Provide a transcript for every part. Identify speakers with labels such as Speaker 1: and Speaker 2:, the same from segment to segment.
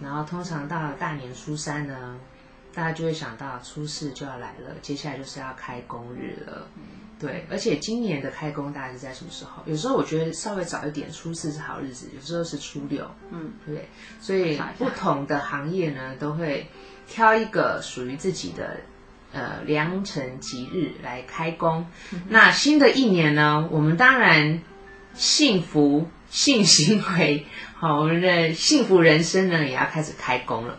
Speaker 1: 然后通常到了大年初三呢，大家就会想到初四就要来了，接下来就是要开工日了。对，而且今年的开工大概是在什么时候？有时候我觉得稍微早一点，初四是好日子；有时候是初六，嗯，对。所以不同的行业呢，都会挑一个属于自己的呃良辰吉日来开工。嗯、那新的一年呢，我们当然幸福性行为，好，我们的幸福人生呢，也要开始开工了。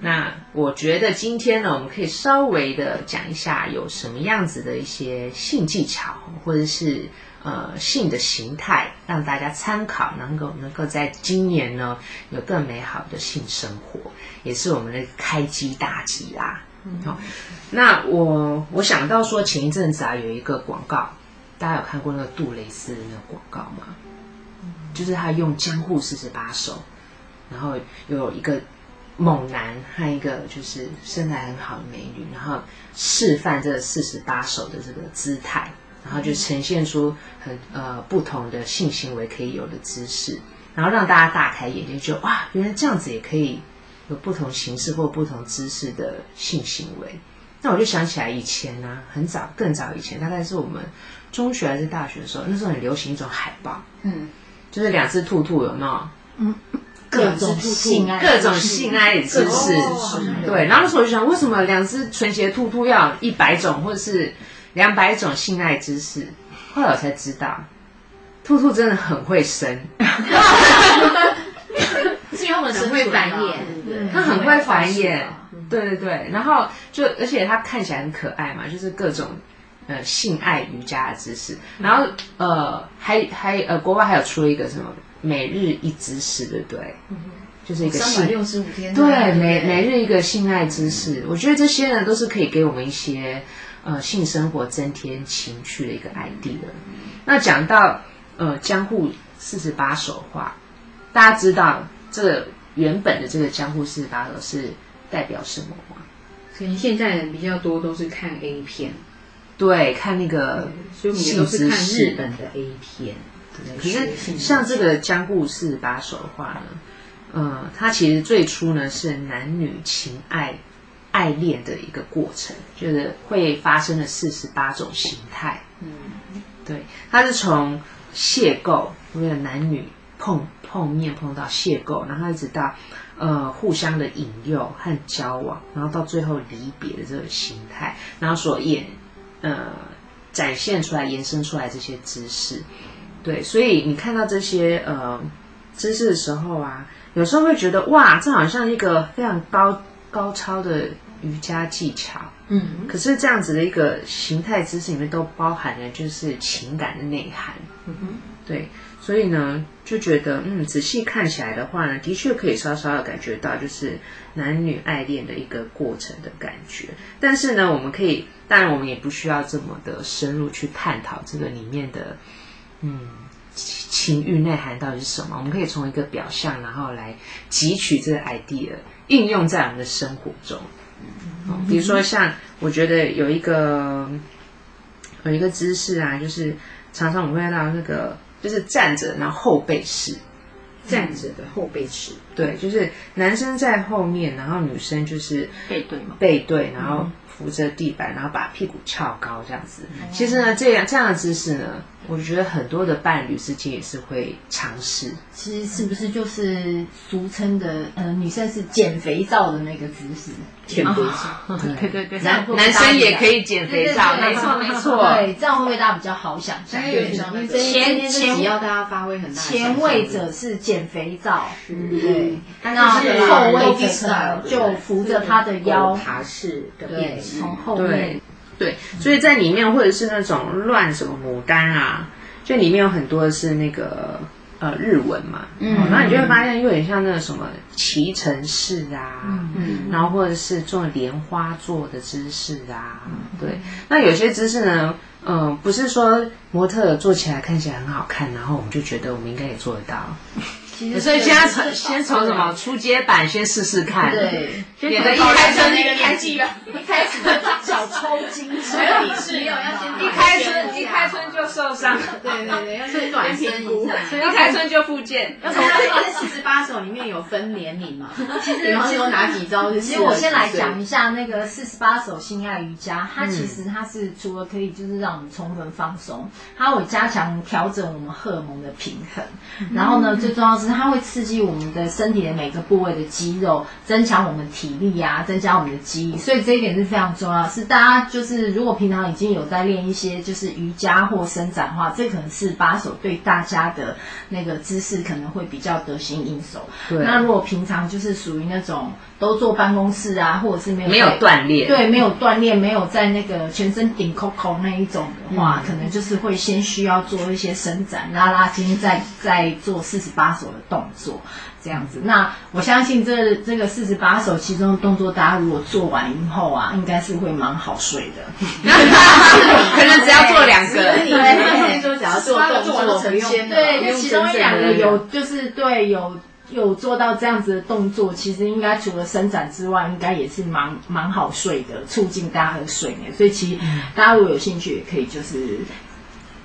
Speaker 1: 那我觉得今天呢，我们可以稍微的讲一下有什么样子的一些性技巧，或者是呃性的形态，让大家参考，能够能够在今年呢有更美好的性生活，也是我们的开机大吉啦。好，那我我想到说前一阵子啊有一个广告，大家有看过那个杜蕾斯的那个广告吗？就是他用江户四十八手，然后有一个。猛男和一个就是身材很好的美女，然后示范这四十八手的这个姿态，然后就呈现出很呃不同的性行为可以有的姿势，然后让大家大开眼界，就哇，原来这样子也可以有不同形式或不同姿势的性行为。那我就想起来以前呢、很早更早以前，大概是我们中学还是大学的时候，那时候很流行一种海报，嗯，就是两只兔兔，有没有？嗯。各种性爱，各种性爱姿势，对。然后那时候我就想，为什么两只纯洁兔兔要一百种或者是两百种性爱姿势？后来我才知道，兔兔真的很会生，
Speaker 2: 是因为他们很会繁衍，
Speaker 1: 它很会繁衍，对对对。然后就而且它看起来很可爱嘛，就是各种呃性爱瑜伽的姿势。然后呃还还呃国外还有出了一个什么？每日一姿势，对不对？嗯、就是一个
Speaker 2: 三百六十五天。
Speaker 1: 对，每每日一个性爱姿势，嗯、我觉得这些呢都是可以给我们一些呃性生活增添情趣的一个 idea 的。那讲到呃江户四十八手画，大家知道这个原本的这个江户四十八手是代表什么吗？
Speaker 2: 可能现在人比较多都是看 A 片，
Speaker 1: 对，看那个
Speaker 2: 所以我们也都是看日本的 A 片。
Speaker 1: 可是像这个江户四把手的话呢，呃，它其实最初呢是男女情爱爱恋的一个过程，就是会发生了四十八种形态。嗯，对，它是从邂逅，为了男女碰碰面碰到邂逅，然后一直到呃互相的引诱和交往，然后到最后离别的这个形态，然后所演呃展现出来、延伸出来这些姿势。对，所以你看到这些呃姿势的时候啊，有时候会觉得哇，这好像一个非常高高超的瑜伽技巧。嗯，可是这样子的一个形态姿势里面都包含了就是情感的内涵。嗯哼，对，所以呢就觉得嗯，仔细看起来的话呢，的确可以稍稍的感觉到就是男女爱恋的一个过程的感觉。但是呢，我们可以，当然我们也不需要这么的深入去探讨这个里面的。嗯，情欲内涵到底是什么？我们可以从一个表象，然后来汲取这个 idea，应用在我们的生活中。嗯，比如说像我觉得有一个有一个姿势啊，就是常常我们会看到那个，就是站着然后后背式，
Speaker 2: 站着的后背式，
Speaker 1: 对，就是男生在后面，然后女生就是
Speaker 2: 背对嘛，
Speaker 1: 背对，然后扶着地板，然后把屁股翘高这样子。其实呢，这样这样的姿势呢。我觉得很多的伴侣之间也是会尝试。
Speaker 2: 其实是不是就是俗称的呃，女生是减肥皂的那个姿势？减肥皂，对对 对，
Speaker 1: 男男生也可以减肥皂，没错没错。
Speaker 2: 对，这样会不会大家比较好想象？对，前前要大家发挥很大。前卫者是减肥皂，对，那后卫者就扶着他的腰，爬式的变形，从后面。
Speaker 1: 对，所以在里面或者是那种乱什么牡丹啊，就里面有很多的是那个呃日文嘛，嗯，然后你就会发现有点像那个什么骑乘式啊，嗯，然后或者是做莲花座的姿势啊，对，那有些姿势呢，嗯，不是说模特做起来看起来很好看，然后我们就觉得我们应该也做得到。所以现在从先从什么初阶版先试试看，
Speaker 2: 对，
Speaker 1: 免得一开始那个年纪，
Speaker 2: 一开始 脚抽筋，所以是要要先
Speaker 1: 一开春一开春就受伤，
Speaker 2: 对对对，要先暖身一下，
Speaker 1: 一开春就复健。
Speaker 2: 要从这四十八首里面有分年龄嘛？其实比方说哪几招？其实我先来讲一下那个四十八首心爱瑜伽，它其实它是除了可以就是让我们充分放松，它会加强调整我们荷尔蒙的平衡，然后呢，最重要是。它会刺激我们的身体的每个部位的肌肉，增强我们体力呀、啊，增加我们的肌力，所以这一点是非常重要。是大家就是如果平常已经有在练一些就是瑜伽或伸展的话，这可能是把手对大家的那个姿势可能会比较得心应手。对，那如果平常就是属于那种都坐办公室啊，或者是没有
Speaker 1: 没有锻炼，
Speaker 2: 对，没有锻炼，没有在那个全身顶 COCO 那一种的话，嗯、可能就是会先需要做一些伸展、拉拉筋，再再做四十八手的。动作这样子，那我相信这这个四十八首其中的动作，大家如果做完以后啊，应该是会蛮好睡的。
Speaker 1: 可能只要做两个，
Speaker 2: 对，先说只要做动作，不用对，其中一两个有就是对有有做到这样子的动作，其实应该除了伸展之外，应该也是蛮蛮好睡的，促进大家的睡眠。所以其实大家如果有兴趣，也可以就是。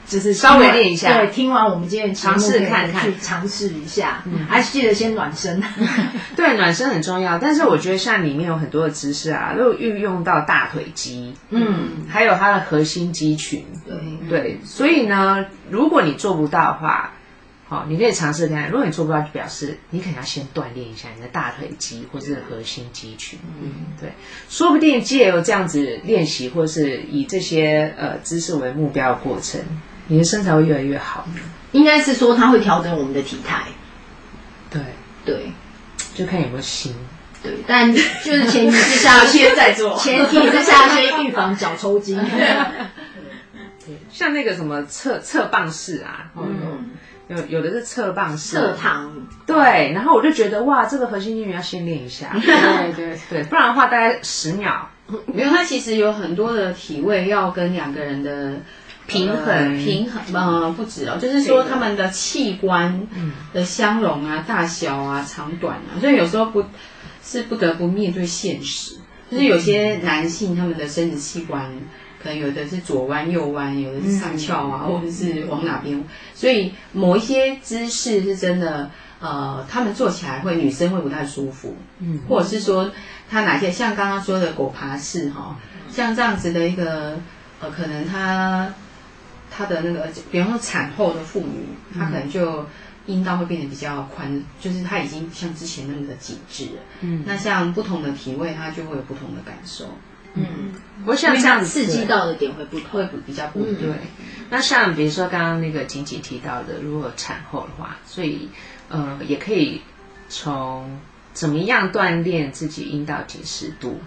Speaker 2: 就是稍微练一下，对，听完我们今天尝试看看，去尝试一下，嗯，还是记得先暖身。
Speaker 1: 对，暖身很重要，但是我觉得像里面有很多的姿势啊，都运用到大腿肌，嗯，还有它的核心肌群，对。对，所以呢，如果你做不到的话，好，你可以尝试看看。如果你做不到，就表示你可能要先锻炼一下你的大腿肌或者是核心肌群，嗯，对，说不定借由这样子练习，或是以这些呃姿势为目标的过程。你的身材会越来越好，
Speaker 2: 应该是说它会调整我们的体态，
Speaker 1: 对
Speaker 2: 对，
Speaker 1: 就看有没有心，
Speaker 2: 对，但就是前提之下 先在做，前提之下先预防脚抽筋。
Speaker 1: 对，像那个什么侧侧棒式啊，嗯，有有的是侧棒式，
Speaker 2: 侧躺，
Speaker 1: 对，然后我就觉得哇，这个核心肌群要先练一下，对对对，不然的话大概十秒，
Speaker 3: 没有，它其实有很多的体位要跟两个人的。平衡、呃、平衡，呃，不止哦，就是说他们的器官的相容啊、大小啊、长短啊，所以有时候不是不得不面对现实，就是有些男性他们的生殖器官可能有的是左弯右弯，有的是上翘啊，或者是往哪边，所以某一些姿势是真的，呃，他们做起来会女生会不太舒服，嗯，或者是说他哪些像刚刚说的狗爬式哈，像这样子的一个，呃，可能他。她的那个，比方说产后的妇女，她可能就阴道会变得比较宽，就是她已经像之前那么的紧致了。嗯，那像不同的体位，她就会有不同的感受。
Speaker 1: 嗯，我想这样
Speaker 2: 刺激到的点会不会比较不对。
Speaker 1: 那像比如说刚刚那个锦锦提到的，如果产后的话，所以呃，也可以从怎么样锻炼自己阴道紧实度。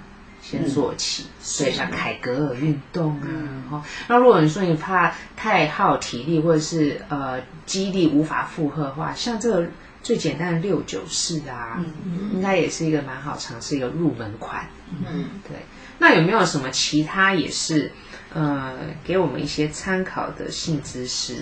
Speaker 1: 先做起，所以像凯格尔运动啊，哈。那如果你说你怕太耗体力，或者是呃肌力无法负荷的话，像这个最简单的六九式啊，嗯、应该也是一个蛮好尝试一个入门款。嗯，对。那有没有什么其他也是呃给我们一些参考的性姿势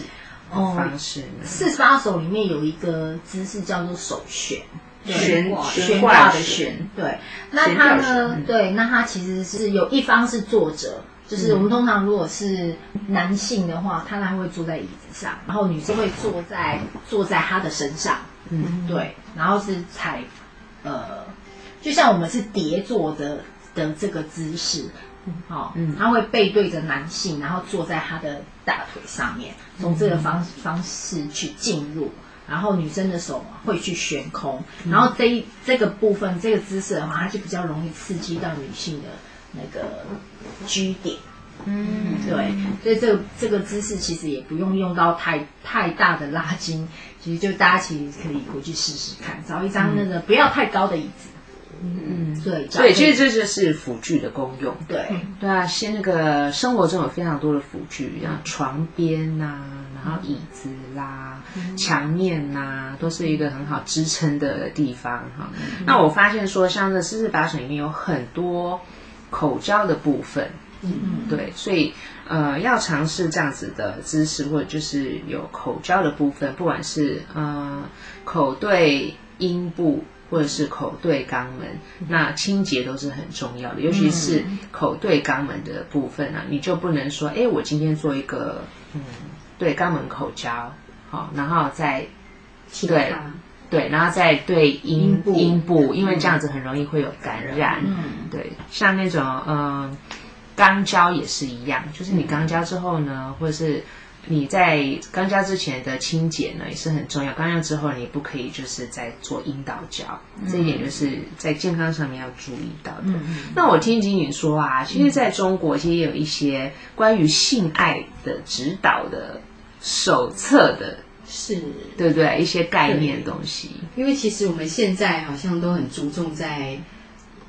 Speaker 1: 方式呢？
Speaker 2: 四十八首里面有一个姿势叫做手旋。
Speaker 1: 悬
Speaker 2: 悬挂的悬，对，那他呢？对，那他其实是有一方是坐着，就是我们通常如果是男性的话，他他会坐在椅子上，然后女生会坐在坐在他的身上，嗯，对，然后是踩，呃，就像我们是叠坐的的这个姿势，好，嗯，他会背对着男性，然后坐在他的大腿上面，从这个方方式去进入。然后女生的手会去悬空，然后这一这个部分这个姿势的话，它就比较容易刺激到女性的那个 G 点。嗯，对，所以这个这个姿势其实也不用用到太太大的拉筋，其实就大家其实可以回去试试看，找一张那个不要太高的椅子。嗯，对，
Speaker 1: 所以其实这就是辅具的功用。
Speaker 2: 对，
Speaker 1: 对啊，先那个生活中有非常多的辅具，像床边呐、啊，然后椅子啦。墙面呐，都是一个很好支撑的地方哈。那我发现说，像这四四把手里面有很多口交的部分，嗯，对，所以呃，要尝试这样子的姿势，或者就是有口交的部分，不管是呃口对阴部。或者是口对肛门，那清洁都是很重要的，尤其是口对肛门的部分啊，你就不能说，哎，我今天做一个，嗯，对肛门口交，好，然后再，对，对，然后再对阴部，阴部，因为这样子很容易会有感染，嗯，对，像那种，嗯，肛交也是一样，就是你肛交之后呢，或者是。你在肛交之前的清洁呢也是很重要，肛交之后你不可以就是在做阴道交，嗯、这一点就是在健康上面要注意到的。那我听景颖说啊，其实在中国其实也有一些关于性爱的指导的手册的，是，对不对？一些概念的东西。
Speaker 3: 因为其实我们现在好像都很注重在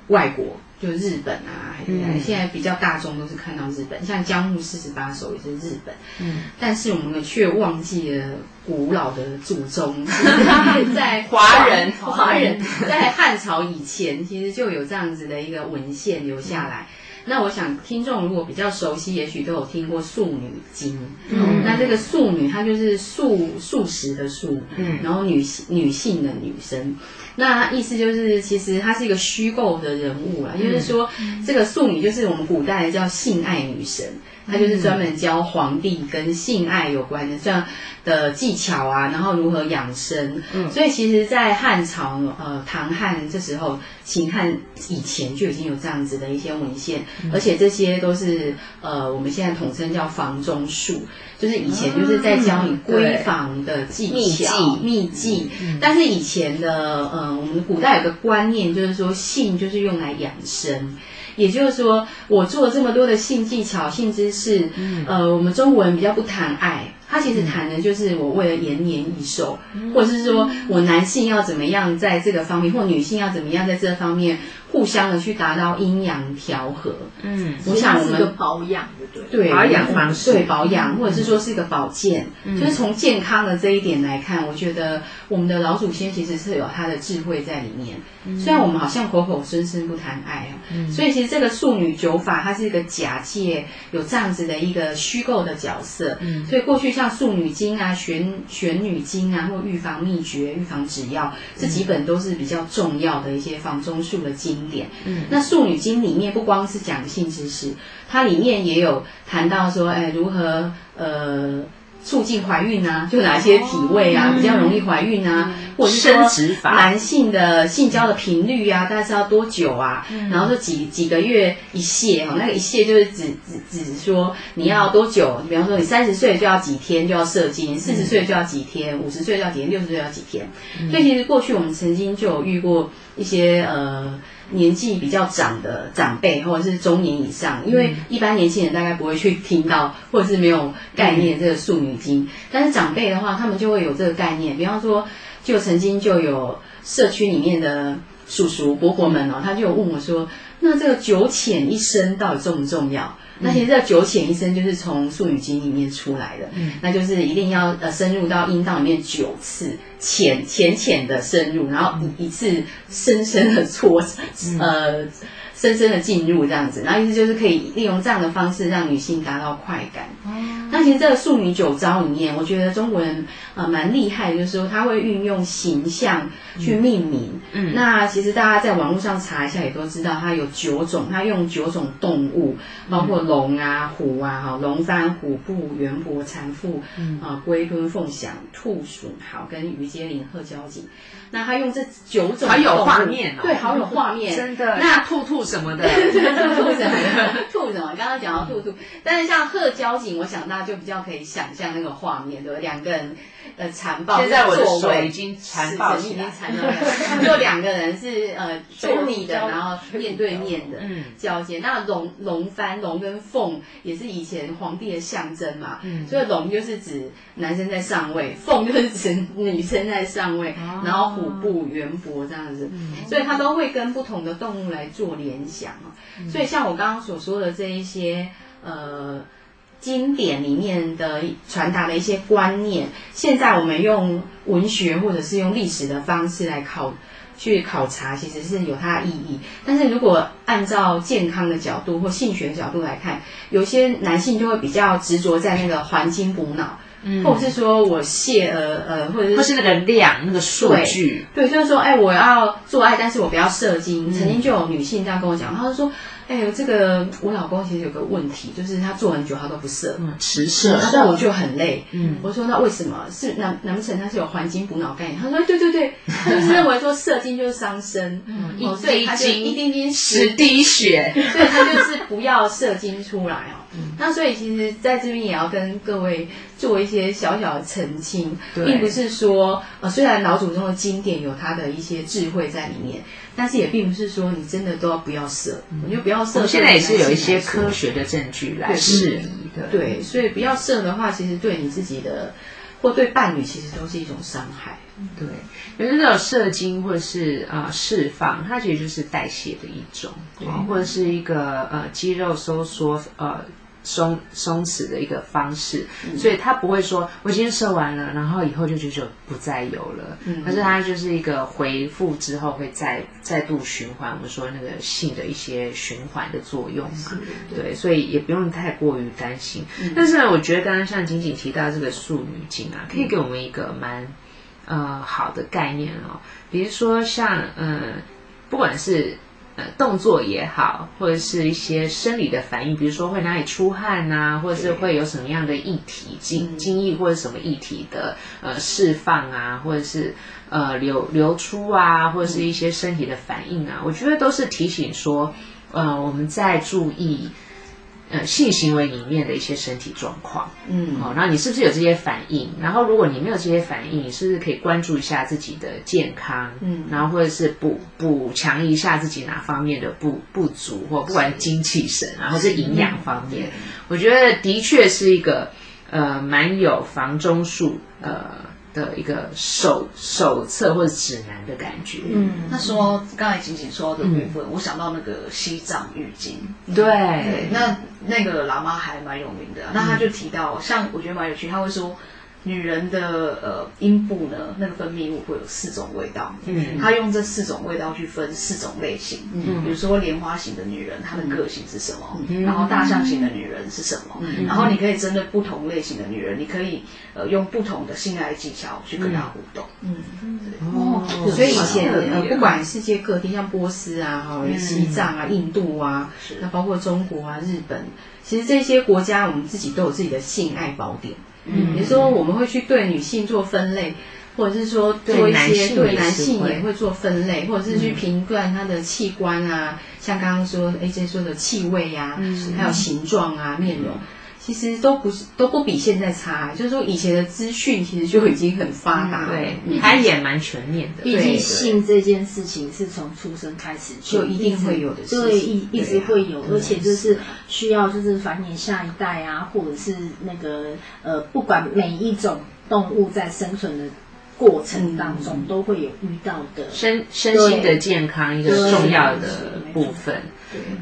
Speaker 3: 外国。就日本啊，嗯、现在比较大众都是看到日本，像江户四十八手也是日本，嗯，但是我们却忘记了古老的祖宗，在华人华人在汉朝以前，其实就有这样子的一个文献留下来。嗯那我想，听众如果比较熟悉，也许都有听过《素女经》。嗯，那这个素女，她就是素素食的素，嗯，然后女性女性的女生。那意思就是，其实她是一个虚构的人物啦，嗯、就是说，这个素女就是我们古代叫性爱女神。他就是专门教皇帝跟性爱有关的这样的技巧啊，然后如何养生。嗯，所以其实，在汉朝、呃唐汉这时候，秦汉以前就已经有这样子的一些文献，嗯、而且这些都是呃我们现在统称叫房中术，就是以前就是在教你闺房的技巧、秘技。但是以前的呃我们古代有个观念，就是说性就是用来养生。也就是说，我做了这么多的性技巧、性知识，嗯、呃，我们中国人比较不谈爱。他其实谈的就是我为了延年益寿，嗯、或者是说我男性要怎么样在这个方面，或女性要怎么样在这方面互相的去达到阴阳调和。嗯，我想我们是个保养，对对？对，保养方式，对保养，或者是说是一个保健，嗯、就是从健康的这一点来看，我觉得我们的老祖先其实是有他的智慧在里面。嗯、虽然我们好像口口声声不谈爱啊，嗯、所以其实这个素女九法，它是一个假借有这样子的一个虚构的角色。嗯，所以过去。像《素女经》啊，《玄玄女经》啊，或预防秘诀、预防止药，这几本都是比较重要的一些房中术的经典。嗯，那《素女经》里面不光是讲性知识，它里面也有谈到说，哎，如何呃。促进怀孕啊，就哪些体位啊，比较容易怀孕啊，或者是说男性的性交的频率啊，大概是要多久啊？然后说几几个月一泄哈，那个一泄就是指指指说你要多久？比方说你三十岁就要几天就要射精，四十岁就要几天，五十岁就要几天，六十岁要几天。所以其实过去我们曾经就有遇过一些呃。年纪比较长的长辈，或者是中年以上，因为一般年轻人大概不会去听到，或者是没有概念这个素女经。但是长辈的话，他们就会有这个概念。比方说，就曾经就有社区里面的叔叔伯伯们哦，他就有问我说：“那这个九浅一深到底重不重要？”那其实这九浅一深就是从素女经里面出来的，嗯、那就是一定要呃深入到阴道里面九次，浅浅浅的深入，然后一次深深的搓，呃。深深的进入这样子，然后意思就是可以利用这样的方式让女性达到快感。嗯、那其实这个素女九招里面，我觉得中国人呃蛮厉害的，就是说他会运用形象去命名。嗯，那其实大家在网络上查一下也都知道，它有九种，它用九种动物，包括龙啊、虎啊、哈龙翻、虎步、元伯、蝉腹、啊龟吞、凤翔、兔鼠，好跟鱼接鳞、鹤交颈。那他用这九种，
Speaker 1: 好有画面哦，
Speaker 3: 对，好有画面，
Speaker 1: 真的。那兔兔什么的，
Speaker 3: 兔兔什么，兔 什么？刚刚讲到兔兔，但是像贺交警，我想大家就比较可以想象那个画面，对不对？两个人呃残暴，
Speaker 1: 现在我的手已经缠抱起来，
Speaker 3: 就两个人是呃对立的，然后面对面的交接。那龙龙翻，龙跟凤也是以前皇帝的象征嘛，所以龙就是指男生在上位，凤就是指女生在上位，然后。虎步、猿搏这样子，所以他都会跟不同的动物来做联想啊。所以像我刚刚所说的这一些，呃，经典里面的传达的一些观念，现在我们用文学或者是用历史的方式来考去考察，其实是有它的意义。但是如果按照健康的角度或性学的角度来看，有些男性就会比较执着在那个黄金补脑。嗯、或者是说我泄呃呃，或者是
Speaker 1: 或是那个量那个数据，
Speaker 3: 对，就是说，哎，我要做爱，但是我不要射精。嗯、曾经就有女性这样跟我讲，她就说，哎，这个我老公其实有个问题，就是他做很久他都不射，
Speaker 1: 嗯，迟射，
Speaker 3: 那我就很累。嗯，我说那为什么？是难难不成他是有黄金补脑概念？他说对对对，他就是认为说射精就是伤身，嗯，一滴精一滴滴
Speaker 1: 十滴血，
Speaker 3: 所以他就是不要射精出来哦。嗯、那所以其实在这边也要跟各位做一些小小的澄清，对并不是说呃虽然老祖宗的经典有他的一些智慧在里面，但是也并不是说你真的都要不要射，嗯、我就不要射。
Speaker 1: 现在也是有一些科学的证据来质疑的，
Speaker 3: 对，所以不要射的话，其实对你自己的或对伴侣其实都是一种伤害。
Speaker 1: 对，有那种射精或者是呃释放，它其实就是代谢的一种，对或者是一个呃肌肉收缩呃。松松弛的一个方式，嗯、所以他不会说我今天射完了，然后以后就就就不再有了。嗯，可是它就是一个回复之后会再再度循环。我们说那个性的一些循环的作用嘛，对，对，所以也不用太过于担心。嗯、但是呢，我觉得刚刚像仅仅提到这个素女经啊，可以给我们一个蛮呃好的概念哦，比如说像嗯、呃，不管是。呃，动作也好，或者是一些生理的反应，比如说会哪里出汗啊，或者是会有什么样的液体精精液或者什么液体的呃释放啊，或者是呃流流出啊，或者是一些身体的反应啊，我觉得都是提醒说，呃，我们在注意。呃，性行为里面的一些身体状况，嗯，好，那你是不是有这些反应？然后，如果你没有这些反应，你是不是可以关注一下自己的健康？嗯，然后或者是补补强一下自己哪方面的不不足，或不管精气神，然后是营养方面，我觉得的确是一个呃蛮有房中术呃。的一个手手册或者指南的感觉。
Speaker 2: 嗯，那说刚才仅仅说的部分，嗯、我想到那个西藏浴巾。
Speaker 1: 对，对，
Speaker 2: 那那个喇嘛还蛮有名的。嗯、那他就提到，像我觉得蛮有趣，他会说。女人的呃阴部呢，那个分泌物会有四种味道，嗯，她用这四种味道去分四种类型，嗯，比如说莲花型的女人，她的个性是什么？嗯，然后大象型的女人是什么？嗯，然后你可以针对不同类型的女人，你可以呃用不同的性爱技巧去跟她互动，嗯，
Speaker 3: 哦，所以以前呃不管世界各地，像波斯啊、哈西藏啊、印度啊，那包括中国啊、日本，其实这些国家我们自己都有自己的性爱宝典。嗯，比如说我们会去对女性做分类，或者是说做一些对男性也会做分类，或者是去评断他的器官啊，像刚刚说 AJ 说的气味呀，还有形状啊、面容，其实都不是都不比现在差。就是说以前的资讯其实就已经很发达，
Speaker 1: 对，还也蛮全面的。
Speaker 2: 毕竟性这件事情是从出生开始
Speaker 3: 就一定会有的事情，
Speaker 2: 对，一一直会有，而且就是需要就是繁衍下一代啊，或者是那个呃，不管每一种动物在生存的过程当中都会有遇到的
Speaker 1: 身身心的健康一个重要的部分。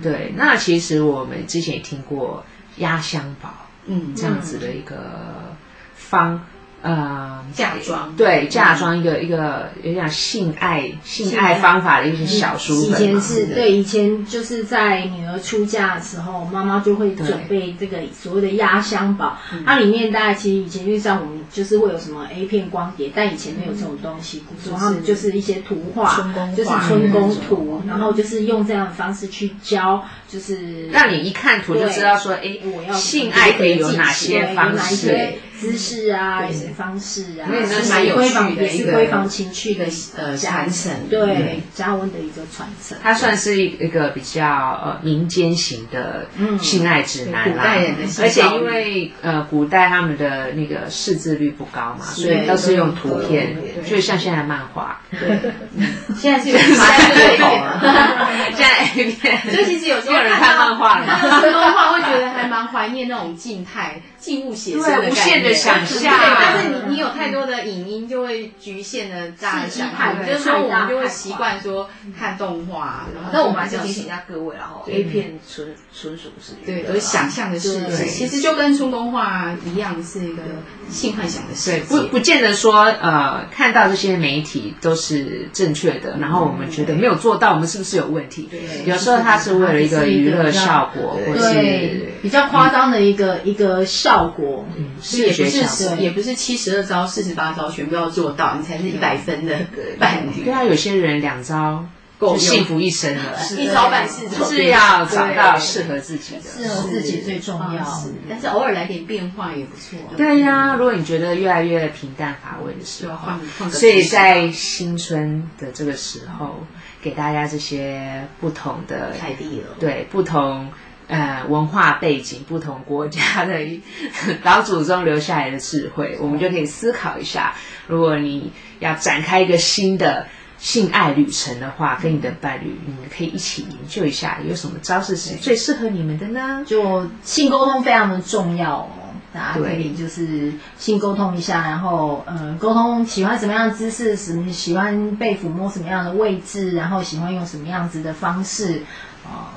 Speaker 1: 对，那其实我们之前也听过。压箱宝，嗯，这样子的一个方。呃，
Speaker 3: 嫁妆
Speaker 1: 对，嫁妆一个一个有点性爱性爱方法的一些小书本。
Speaker 2: 以前是对，以前就是在女儿出嫁的时候，妈妈就会准备这个所谓的压箱宝。它里面大概其实以前就像我们就是会有什么 A 片光碟，但以前没有这种东西，然后就是一些图画，就是春宫图，然后就是用这样的方式去教，就是
Speaker 1: 让你一看图就知道说，哎，我要性爱可以有哪些方式。
Speaker 2: 姿势啊，一些方式啊，
Speaker 3: 那是蛮有趣的，
Speaker 2: 也是闺房情趣的
Speaker 3: 呃传承，
Speaker 2: 对，加温的一个传承。
Speaker 1: 它算是一一个比较呃民间型的性爱指南啦，而且因为呃古代他们的那个识字率不高嘛，所以都是用图片，就像现在漫画，
Speaker 3: 对，现在是有 现在是有了，
Speaker 1: 现在 A 片，
Speaker 3: 所以其实有时候
Speaker 1: 人看漫画了，
Speaker 3: 看漫画会觉得还蛮怀念那种静态、静物写生的无限。
Speaker 1: 的想象。
Speaker 3: 但是你你有太多的影音，就会局限的大家想象。就是说，我们就会习惯说看动画。
Speaker 2: 那我们还是提醒一下各位，然后 A 片纯纯属是
Speaker 3: 对，都是想象的事情。其实就跟中东话一样，是一个性幻想的事情。
Speaker 1: 不不见得说呃，看到这些媒体都是正确的，然后我们觉得没有做到，我们是不是有问题？对，有时候它是为了一个娱乐效果，或是
Speaker 2: 比较夸张的一个一个效果。
Speaker 3: 嗯，也不是也不是七十二招四十八招全部要做到，你才是一百分的伴侣。
Speaker 1: 对啊，有些人两招。够幸福一生了，
Speaker 3: 一招半式，
Speaker 1: 是要找到适合自己的，
Speaker 2: 适合自己最重要。
Speaker 3: 但是偶尔来点变化也不错。
Speaker 1: 对呀，如果你觉得越来越平淡乏味的时候，所以在新春的这个时候，给大家这些不同的
Speaker 2: 凯蒂了，
Speaker 1: 对不同呃文化背景、不同国家的 老祖宗留下来的智慧，我们就可以思考一下，如果你要展开一个新的。性爱旅程的话，跟你的伴侣，你们可以一起研究一下，有什么招式是最适合你们的呢？
Speaker 2: 就性沟通非常的重要哦，大家可以就是性沟通一下，然后嗯，沟通喜欢什么样的姿势，什么喜欢被抚摸什么样的位置，然后喜欢用什么样子的方式啊、呃？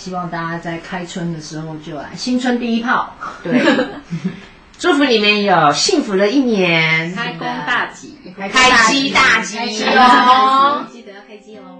Speaker 2: 希望大家在开春的时候就来新春第一炮，
Speaker 1: 对。祝福你们有幸福的一年，
Speaker 3: 开工大吉，
Speaker 1: 开机大吉
Speaker 2: 哦！记得要开机哦。